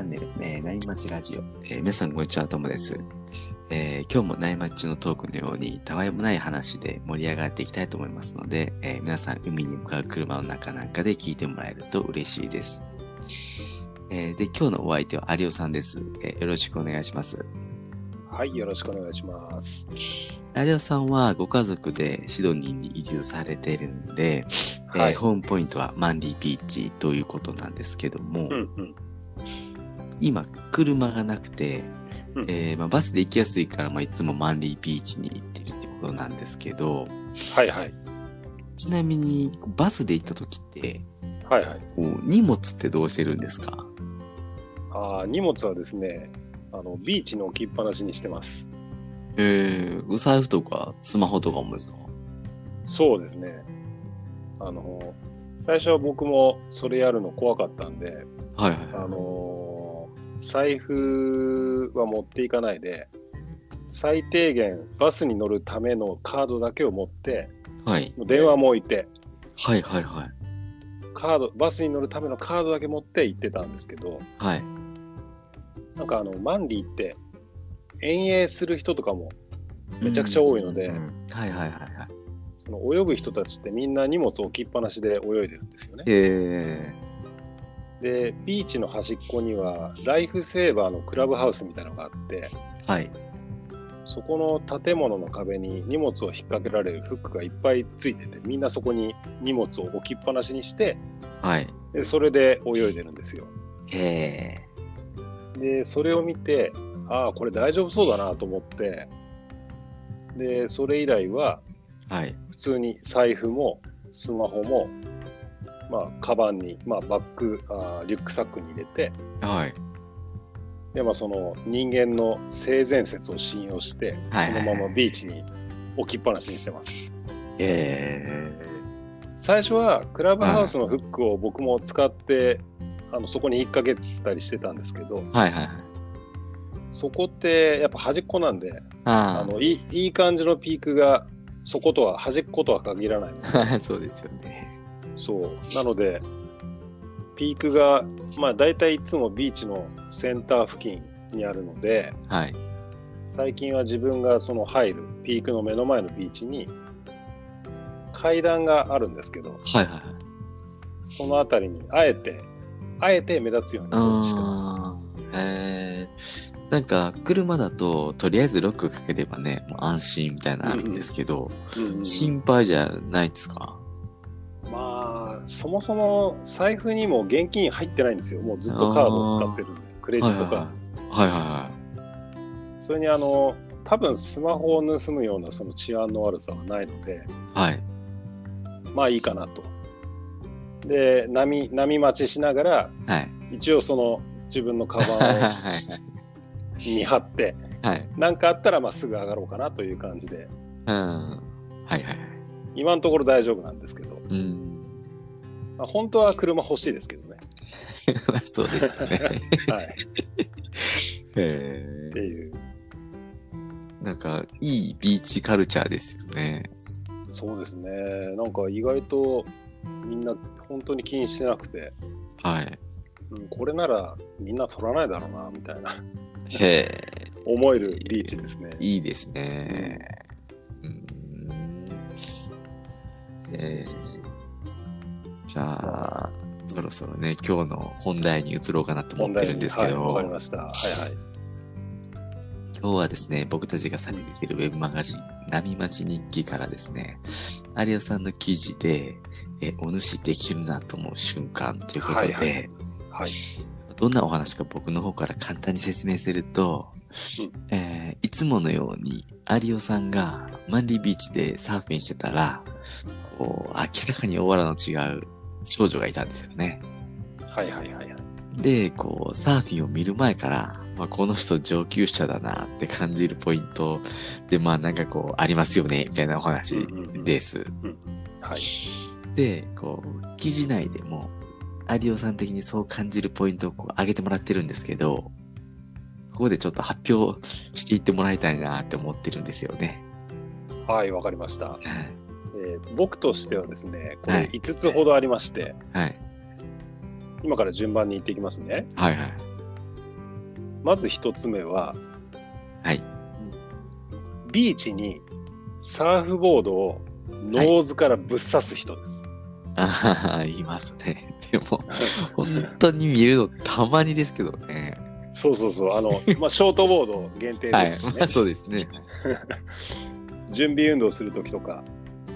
ャンネル、えー、ナイマチラジオ、えー、皆さんこんにちは、ともです。えー、今日もナイマッチのトークのように、たわいもない話で盛り上がっていきたいと思いますので、えー、皆さん海に向かう車の中なんかで聞いてもらえると嬉しいです。えー、で、今日のお相手は有尾さんです、えー。よろしくお願いします。はい、よろしくお願いします。有尾さんはご家族でシドニーに移住されているんで、はいえーホームポイントはマンリービーチということなんですけども、うんうん。今車がなくて、うんえーまあ、バスで行きやすいから、まあ、いつもマンリービーチに行ってるってことなんですけど、はいはい。ちなみにバスで行った時って、はいはい。こう荷物ってどうしてるんですか？ああ、荷物はですね、あの、ビーチに置きっぱなしにしてます。えー、お財布とかスマホとかもですか？そうですね。あの、最初は僕もそれやるの怖かったんで、はいはいあの財布は持っていかないで、最低限バスに乗るためのカードだけを持って、はい。もう電話も置いて、はいはいはい。カード、バスに乗るためのカードだけ持って行ってたんですけど、はい。なんかあの、マンリーって遠泳する人とかもめちゃくちゃ多いのでうんうんはいはいはいはい。その泳ぐ人たちってみんな荷物置きっぱなしで泳いでるんですよね。えで、ビーチの端っこにはライフセーバーのクラブハウスみたいなのがあって、ー、はい。そこの建物の壁に荷物を引っ掛けられるフックがいっぱいついてて、みんなそこに荷物を置きっぱなしにして、はい。でそれで泳いでるんですよ。えで、それを見て、ああ、これ大丈夫そうだなと思って、で、それ以来は、ー、はい。普通に財布もスマホも、まあ、カバンに、まあ、バッグあー、リュックサックに入れて、はい。で、まあ、その人間の性善説を信用して、そのままビーチに置きっぱなしにしてます。え最初はクラブハウスのフックを僕も使って、あのそこに引っ掛けたりしてたんですけど、ー、はいはいはい。そこってやっぱ端っこなんで、ああのいいいい感じのピークがそことは端っことは限らない そうですよね。そう。なので、ピークが、まあ大体いつもビーチのセンター付近にあるので、はい。最近は自分がその入る、ピークの目の前のビーチに、階段があるんですけど、はいはいはい。そのあたりにあえて、あえて目立つようにしてます。あーえー、なんか、車だと、とりあえずロックかければね、もう安心みたいなのあるんですけど、うんうん心配じゃないですか？まあ、そもそも財布にも現金入ってないんですよ。もうずっとカードを使ってるんで、クレジットカード。はいはいはそれにあの、多分スマホを盗むようなその治安の悪さはないので、い。はい。まあいいかなと。で、波、波待ちしながら、はい。一応その自分のカバはい。ンを見張って、はい。なんかあったらまあすぐ上がろうかなという感じで、うん。はいはいはい。今のところ大丈夫なんですけど、うん。まあ、本当は車欲しいですけどね。そうですよね。はい。へっていう。ーなんか、いいビーチカルチャーですよね。そうですね。なんか意外とみんな本当に気にしてなくて、はい。うん、これならみんな取らないだろうな、みたいなへえ、思えるビーチですね。いいですね。うん。えーじゃあ、そろそろね、今日の本題に移ろうかなと思ってるんですけど、はい、わかりました。はいはい。今日はですね、僕たちが作成しているウェブマガジン、波町日記からですね、有尾さんの記事で、え、お主できるなと思う瞬間ということで、はいはいはい。どんなお話か僕の方から簡単に説明すると、うんえーいつものように有尾さんがマンリービーチでサーフィンしてたら、こう、明らかにオーラの違う少女がいたんですよね。はいはいはいはい。で、こう、サーフィンを見る前から、まあ、この人上級者だなって感じるポイントで、まあなんかこう、ありますよね、みたいなお話です。はい。で、こう、記事内でも、有尾さん的にそう感じるポイントをこう上げてもらってるんですけど、ここでちょっと発表していってもらいたいなって思ってるんですよね。はい、わかりました。はい。えー僕としてはですね、これはい5つほどありまして、はい。今から順番に言っていきますね。はいはい。まず一つ目は、はい。ビーチにサーフボードをノーズからぶっ刺す人です。ああ、いますね。でも、本当に見るのたまにですけどね。そうそうそう。あの、まあ、ショートボード限定はいですし。ね。まあそうですね。準備運動するときとか、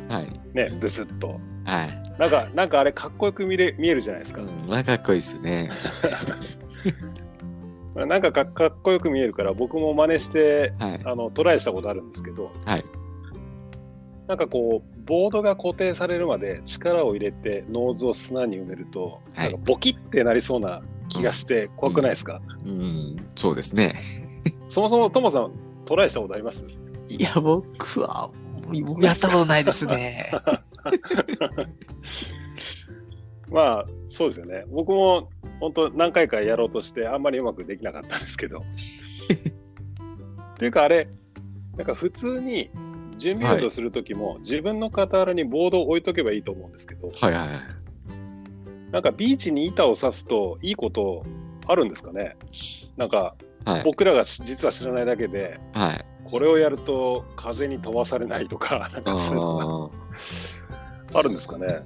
はい。ね、ブスッと。はい。なんか、なんかあれかっこよく見れ見えるじゃないですか。うん、まあかっこいいですね。なんかかかっこよく見えるから、僕も真似して、はい。あの、トライしたことあるんですけど、はい。なんかこう、ボードが固定されるまで力を入れてノーズを砂に埋めると、はいなんかボキってなりそうな気がして怖くないですか、うん、そうですね。そもそもトモさんトライしたことあります？いや、僕は、僕やったことないですね。まあ、そうですよね。僕も本当何回かやろうとしてあんまりうまくできなかったんですけど。っていうかあれ、なんか普通に準備運動するときも、自分の傍らにボードを置いとけばいいと思うんですけど、はいはいはい。なんかビーチに板を刺すといいことあるんですかね？なんかはい。僕らがし実は知らないだけで、はい。これをやると風に飛ばされないとか、なんかそういうのあがあるんですかね。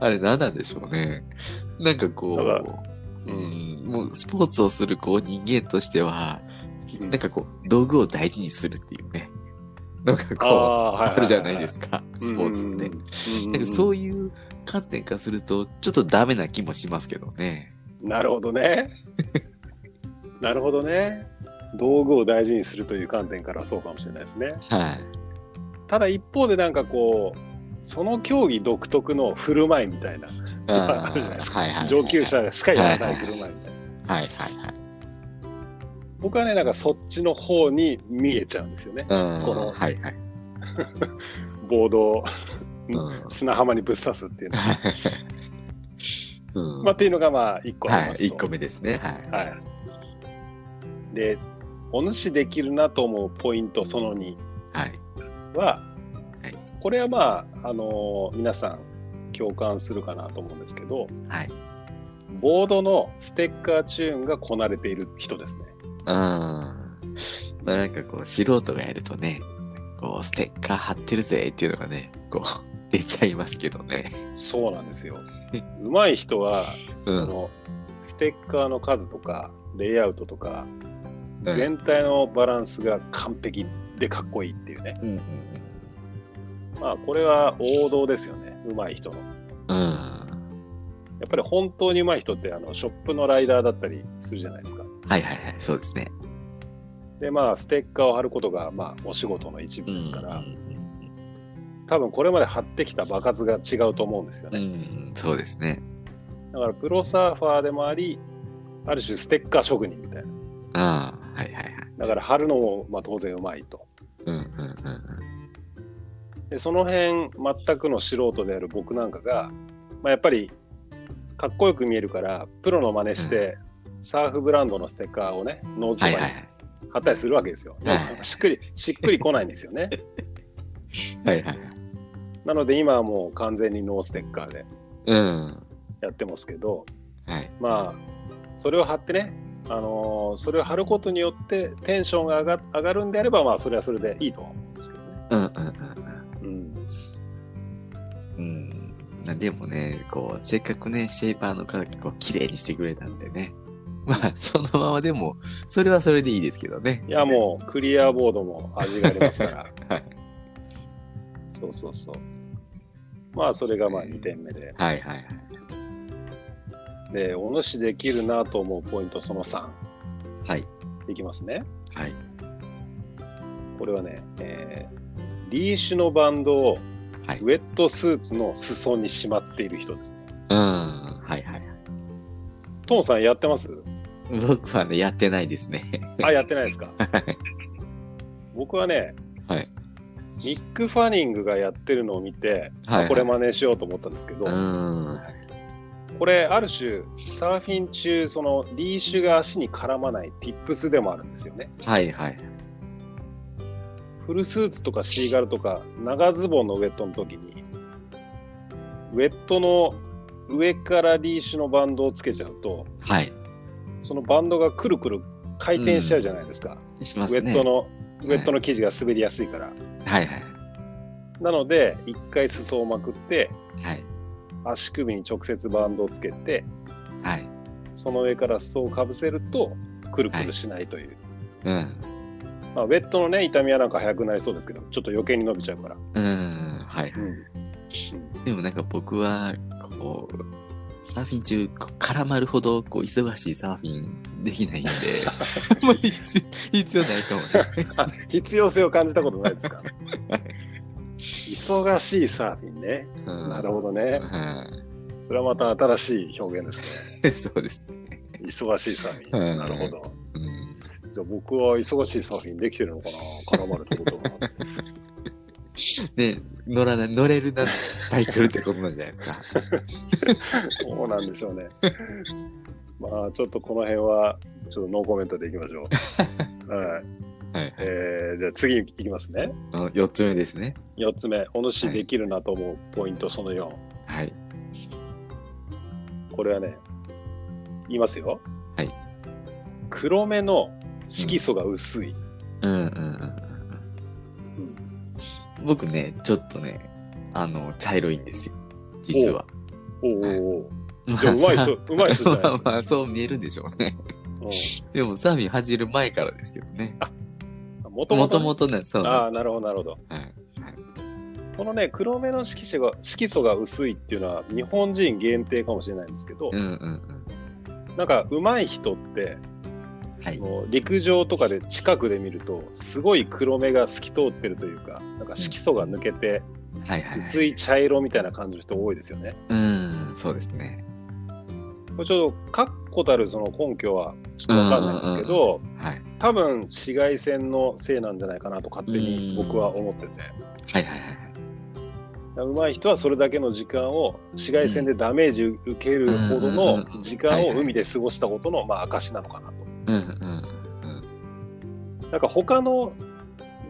あ。あれ何なんでしょうね。なんかこう、うん、もうスポーツをするこう人間としては、うんなんかこう、道具を大事にするっていうね。なんかこう、あるじゃないですか、スポーツって。うんなんかそういう観点からすると、ちょっとダメな気もしますけどね。なるほどね。なるほどね。道具を大事にするという観点からはそうかもしれないですね。はい。ただ一方でなんかこう、その競技独特の振る舞いみたいな、あるじゃないですかはいはいはい。上級者しかやらない振る舞いみたいな。はいはいはい。僕はね、なんかそっちの方に見えちゃうんですよね。うん。このはいはい。ボードをうん。砂浜にぶっ刺すっていうの。うん。まあ、っていうのがまあ一個ありはい。ますと一個目ですね。はい。はい。で、お主できるなと思うポイントその2はい。は、はいこれはまあ、あのー皆さん共感するかなと思うんですけど、はい。ボードのステッカーチューンがこなれている人ですね。うん。まあなんかこう、素人がやるとね、こう、ステッカー貼ってるぜっていうのがね、こう、出ちゃいますけどね。そうなんですよ。上手い人は、うん。そのステッカーの数とか、レイアウトとか、うん全体のバランスが完璧でかっこいいっていうね。うんうんまあ、これは王道ですよね。上手い人の。うん。うん。やっぱり本当に上手い人って、あの、ショップのライダーだったりするじゃないですか。はいはいはい。そうですね。で、まあ、ステッカーを貼ることが、まあ、お仕事の一部ですから、うん多分これまで貼ってきた場数が違うと思うんですようんうね。ん。そうですね。だから、プロサーファーでもあり、ある種ステッカー職人みたいな。ああ、はいはいはい。だから、貼るのも、まあ、当然上手いと。うんうんうんで、その辺、全くの素人である僕なんかが、まあ、やっぱり、かっこよく見えるから、プロの真似して、サーフブランドのステッカーをね、ノーズとかに。貼ったりするわけですよ。はいしっくり、しっくり来ないんですよね。はいはい。なので今はもう完全にノーステッカーでうん。やってますけど、はい。まあ、それを貼ってね、あのーそれを貼ることによってテンションが上が上がるんであれば、まあ、それはそれでいいと思うんですけどね。うんうんうんうん。うん。うん。なでもね、こう、せっかくね、シェイパーの方がこう、綺麗にしてくれたんでね。まあ、そのままでも、それはそれでいいですけどね。いや、もう、クリアボードも味がありますから。はい。そうそうそう。まあ、それがまあ2点目で。はいはいはい。で、お主できるなと思うポイントその3。はい。いきますね。はい。これはね、えーリーシュのバンドをはい。ウェットスーツの裾にしまっている人ですね。うん。はいはいはい。トモさんやってます？僕はね、やってないですね。あ、やってないですか？僕はね、はい。ミック・ファニングがやってるのを見て、はいはいこれ真似しようと思ったんですけど、うん。これある種サーフィン中そのリーシュが足に絡まないティップスでもあるんですよねはいはい。フルスーツとかシーガルとか長ズボンのウェットの時にウェットの上からリーシュのバンドをつけちゃうとはい。そのバンドがくるくる回転しちゃうじゃないですか。しますね。ウェットの、ウェットの生地が滑りやすいから。はいはい。なので、一回裾をまくって、はい。足首に直接バンドをつけて、はい。その上から裾をかぶせると、くるくるしないという。うん。まあ、ウェットのね、痛みはなんか早くなりそうですけど、ちょっと余計に伸びちゃうから。うん。はい。うん。でもなんか僕は、こう、サーフィン中、絡まるほど、こう、忙しいサーフィンできないんで、必必要ないかもしれないですあね。必要性を感じたことないですか？忙しいサーフィンね。うんなるほどね。はそれはまた新しい表現ですね。い。そうですね。忙しいサーフィン。うんなるほど。うん。じゃあ僕は忙しいサーフィンできてるのかな？絡まるってことは。で、乗らない、乗れるな、いっぱい来るってことなんじゃないですか。そうなんでしょうね。まあ、ちょっとこの辺は、ちょっとノーコメントでいきましょう。はい。はい。えー、じゃあ次いきますね。あの四つ目ですね。4つ目、お主できるなと思うポイントその4。はい。これはね、言いますよ。はい。黒目の色素が薄い。うんうんうんうん。僕ね、ちょっとね、あの、茶色いんですよ。実は。おうおうおうまあうまい人、うまい人 まあまあ、そう見えるんでしょうね。でも、サーフィン始める前からですけどね。うん。もとももとともとね、そうああ、なるほど、なるほど。はい。このね、黒目の色素が色素が薄いっていうのは、日本人限定かもしれないんですけど、うんうんうん。なんか、上手い人って、はい。もう陸上とかで近くで見ると、すごい黒目が透き通ってるというか、なんか色素が抜けて、はいはい、薄い茶色みたいな感じの人多いですよね。うん、そうですね。これちょっと確固たるその根拠はちょっとわかんないんですけど、はい。多分紫外線のせいなんじゃないかなと勝手に僕は思ってて。はいはいはい。上手い人はそれだけの時間を紫外線でダメージ受けるほどの時間を海で過ごしたことのまあ証なのかなと。うんうんうん。なんか他の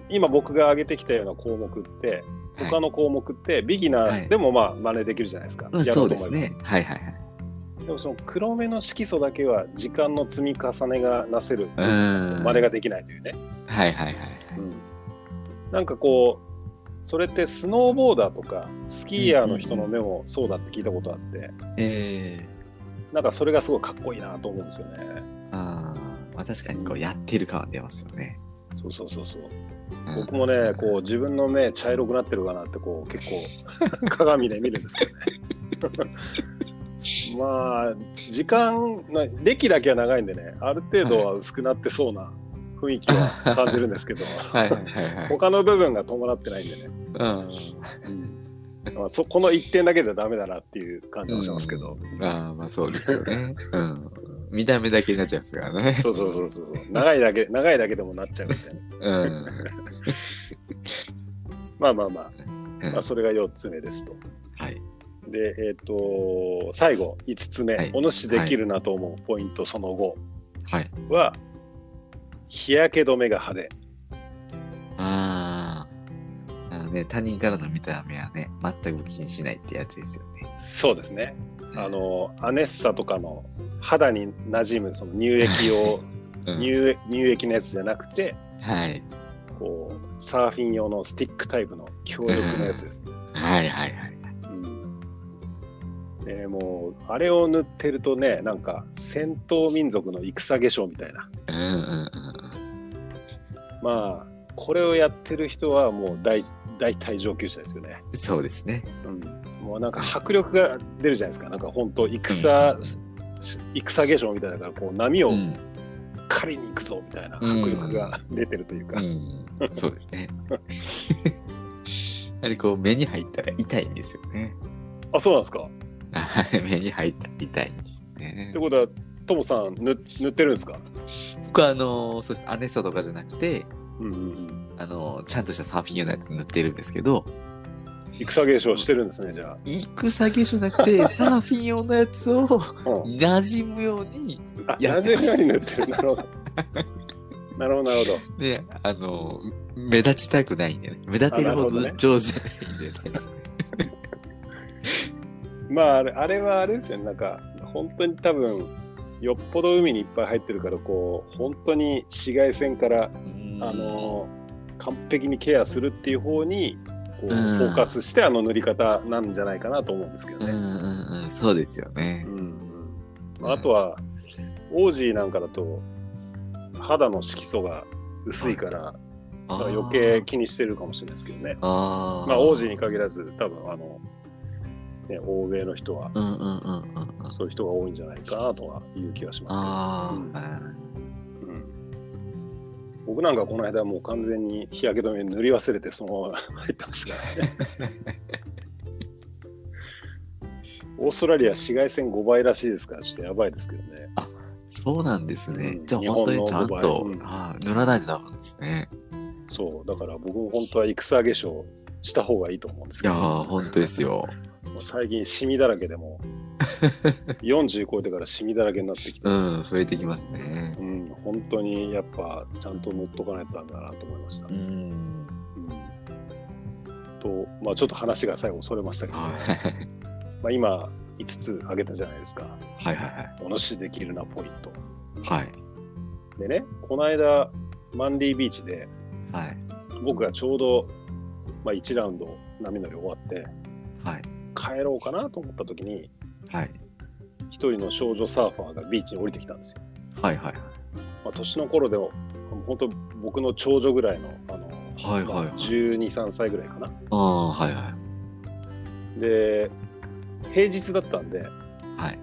今僕が挙げてきたような項目って他の項目ってビギナーでもまあ真似できるじゃないですか。うん、やろそううと思えばですね。はいはいはい。でもその黒目の色素だけは時間の積み重ねがなせるうん。真似ができないというね。はいはいはい。うんなんかこうそれってスノーボーダーとかスキーヤーの人の目もそうだって聞いたことあって、ええなんかそれがすごいかっこいいなと思うんですよね。あーまあ確かにこうやってる感は出ますよね。そうそうそうそう。うん僕もね、こう自分の目茶色くなってるかなってこう結構 鏡で見るんですけどね。まあ時間な歴だけは長いんでね、ある程度は薄くなってそうな雰囲気は感じるんですけど、はい はいはいはい。他の部分が伴ってないんでね。うん。まあ、そこの一点だけではダメだなっていう感じもしますけど、ああ、まあそうですよね。うん。見た目だけになっちゃいますからね。そうそうそうそう長いだけ長いだけでもなっちゃうみたいなうん。まあまあまあ、うんまあ、それが4つ目ですとはい。でえっ、と最後5つ目、はいお主できるなと思うポイントその後はい。は日焼け止めが派手ああ。あのね、他人からの見た目はね、全く気にしないってやつですよね。そうですねあのアネッサとかの肌に馴染むその乳液を うん、乳乳液のやつじゃなくてはい。こうサーフィン用のスティックタイプの強力なやつですねはいはいはい。うんでもう、あれを塗ってるとね、なんか、戦闘民族の戦化粧みたいな。うんうんうんまあ、これをやってる人はもう大大体上級者ですよね。うん。そうですね。うん、もうなんか迫力が出るじゃないですか。なんか本当戦、戦化粧みたいなから、こう波をうん。狩りに行くぞみたいな迫力が出てるというか。うん。そうですね。やはりこう目に入ったら痛いんですよね。あ、そうなんですか？は い目に入ったいんですよねって。ことは、トモさん塗塗ってるんですか？僕はあの、そうです。アネッサとかじゃなくて、うんうんうん。あの、ちゃんとしたサーフィン用のやつ塗ってるんですけど、戦化粧してるんですね、じゃ戦化粧なくて、サーフィン用のやつを。馴染むようにあ、やってますなぜように塗ってる。なるほど。なるほど、なるほど。ね、あの、目立ちたくないんでね。目立てるほど上手じゃないんでね。まあ、あれあれはあれですよね、なんか、本当に多分、よっぽど海にいっぱい入ってるから、こう、本当に紫外線から、あの完璧にケアするっていう方に、こう、うんフォーカスしてあの塗り方なんじゃないかなと思うんですけどね。うんうんうん、そうですよねう。んああとは、オージーなんかだと、肌の色素が薄いから、だから余計気にしてるかもしれないですけどね。あー。まあ、オージーに限らず、多分あの、ね、欧米の人は、うんうんうんうんうん。そういう人が多いんじゃないかなとはいう気がしますあうんあ、けど、うん僕なんかこの間もう完全に日焼け止め塗り忘れてそのまま入ってましたからね。オーストラリア紫外線5倍らしいですから、ちょっとやばいですけどね。そうなんですね。うんじゃあ本当にちゃんと日本の、場合あー塗らないとダメですね。そう、だから僕も本当は戦化粧した方がいいと思うんですけど、いやー、本当ですよ。もう最近シミだらけでも、40超えてからシミだらけになってきて、うん、増えてきますねう。ん、本当にやっぱちゃんと塗っとかないとダメだなと思いました。ううんん。と、まあちょっと話が最後それましたけど、はいまあ今5つ挙げたじゃないですか。はいはいおのしできるなポイント。はい。はい。でね、この間、マンディービーチで、はい。僕がちょうど、まあ、1ラウンド波乗り終わって、はい。帰ろうかなと思った時に、はい。一人の少女サーファーがビーチに降りてきたんですよ。はいはい。まあ、年の頃でも、本当僕の長女ぐらいの、あの、まあはいはいはい。12、3歳ぐらいかな。ああ、はいはい。で、平日だったんで、はい。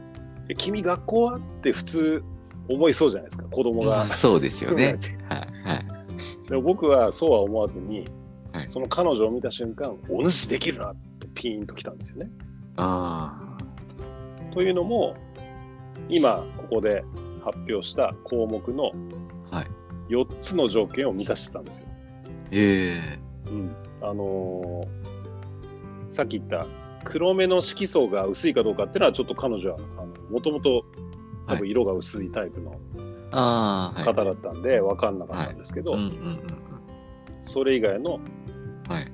え君学校はって普通思いそうじゃないですか、子供が。そうですよね。はいはい。でも僕はそうは思わずに、はいその彼女を見た瞬間、お主できるなってピーンときたんですよね。あというのも、今ここで発表した項目のあ。はい。4つの条件を満たしてたんですよ。ええうん、あのーさっき言った黒目の色素が薄いかどうかっていうのはちょっと彼女はもともと多分色が薄いタイプの。方だったんで分かんなかったんですけど。それ以外の、はい。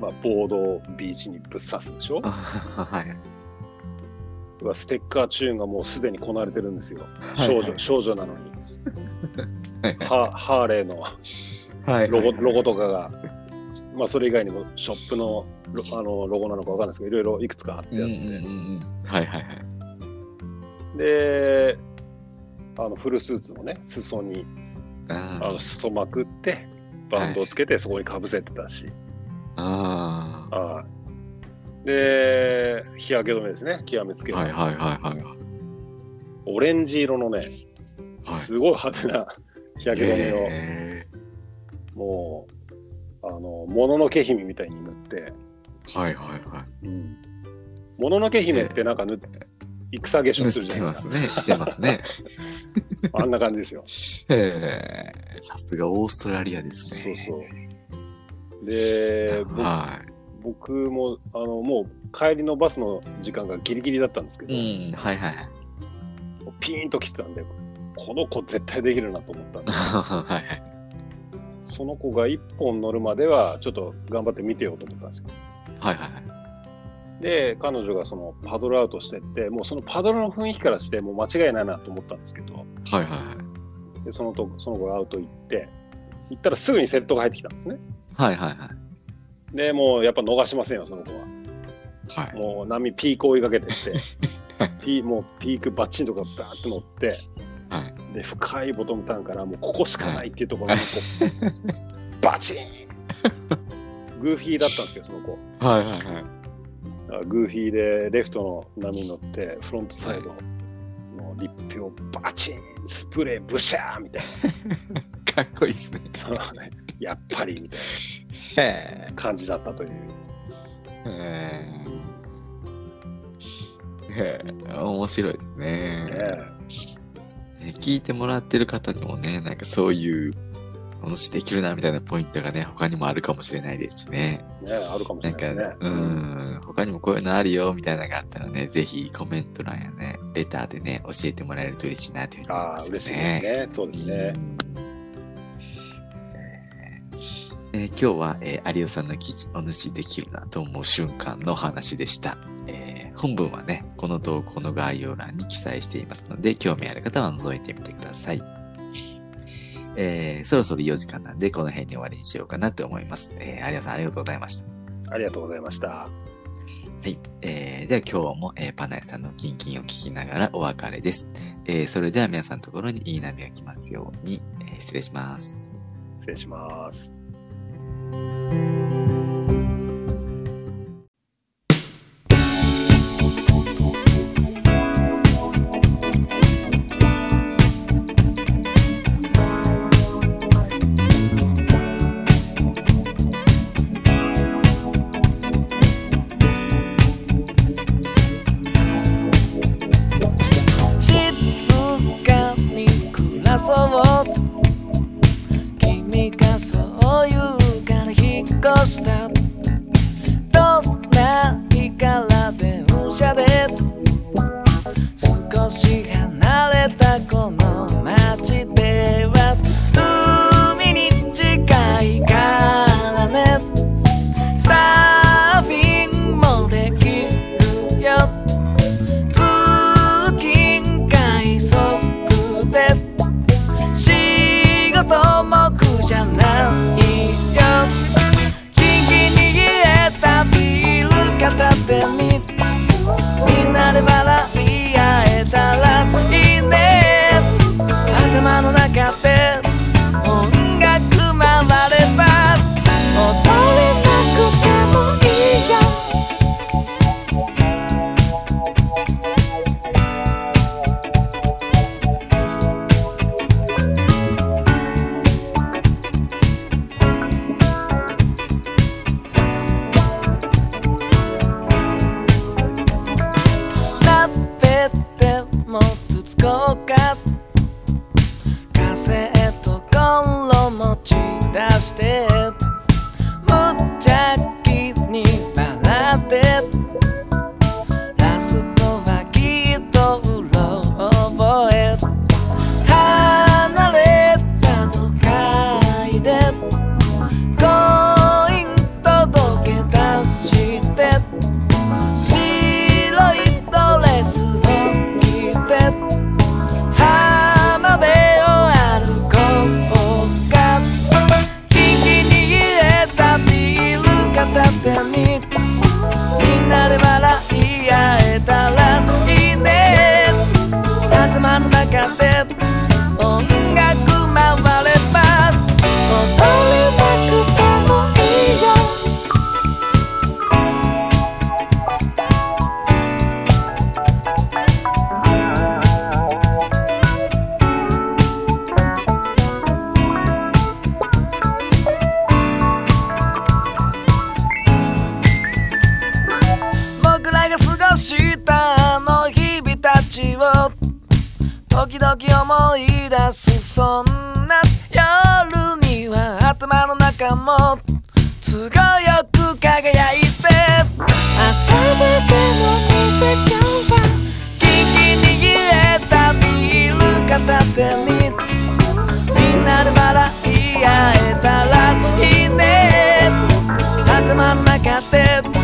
まあ、ボードをビーチにぶっ刺すでしょ？あはい。うわステッカーチューンがもうすでにこなれてるんですよ。はい少女、少女なのに。はいハハーレーのはいロゴ、ロゴとかが、まあそれ以外にもショップのロあのロゴなのかわかんないですけど、いろいろいくつか貼ってあって。はいはいはい。で、あのフルスーツのね、裾に、ああの裾まくって、バンドをつけてそこにかぶせてたし、あ。あはいで、日焼け止めですね、極めつけはいはいはいはい。オレンジ色のね、はい。すごい派手な 日焼け止めを、えもう、あの、もののけ姫みたいに塗って、ーはいはいはい。うん。もののけ姫ってなんか塗って、戦化粧塗するじゃないですか。ってますね。してますね。あんな感じですよ。ええさすがオーストラリアですね。そうそう。で、僕はい。僕も、あの、もう帰りのバスの時間がギリギリだったんですけど、うん、はいはい。ピーンと来てたんで、この子絶対できるなと思ったんで、は いはい。その子が一本乗るまでは、ちょっと頑張って見てようと思ったんですよ。はいはい。で、彼女がそのパドルアウトしてって、もうそのパドルの雰囲気からして、もう間違いないなと思ったんですけど、はいはいはい。でそのとその子がアウト行って、行ったらすぐにセットが入ってきたんですね。はいはいはい。で、もうやっぱ逃しませんよ、その子は。はい。もう波ピーク追いかけてって、ピーもうピークバッチンとかバーって乗って、はい。で、深いボトムターンからもうここしかないっていうところにこう、バチーングーフィーだったんですよ、その子。はいはいはい。グーフィーでレフトの波に乗って、フロントサイドのリップをバチンスプレーブシャーみたい かっこいいですね。やっぱりみたいへな感じだったという。え。へえ。面白いですね。ねね聞いてもらってる方にもね、なんかそういう、ものしできるなみたいなポイントがね、他にもあるかもしれないですしね。ねあるかもしなんか、れないですね。うん、他にもこういうのあるよみたいなのがあったらね、ぜひコメント欄やね、レターでね、教えてもらえると嬉しいなというふうに思いああ、ます、ね。嬉しいですね。そうですね。えー今日は、えー有吉さんの記事、お主できるなと思う瞬間の話でした。えー本文はね、この投稿の概要欄に記載していますので、興味ある方は覗いてみてください。えー、そろそろ4時間なんで、この辺に終わりにしようかなって思います。えー、有吉さんありがとうございました。ありがとうございました。はい。えー、では今日も、えー、パナヤさんのキンキンを聞きながらお別れです。えー、それでは皆さんのところにいい波が来ますように、えー、失礼します。失礼します。静かに暮らそう。引っ時々思い出すそんな夜には頭の中も都合よく輝いて。朝までの水間はキン聞きにえたビール片手に。みんなで笑い合えたらいいね。頭の中で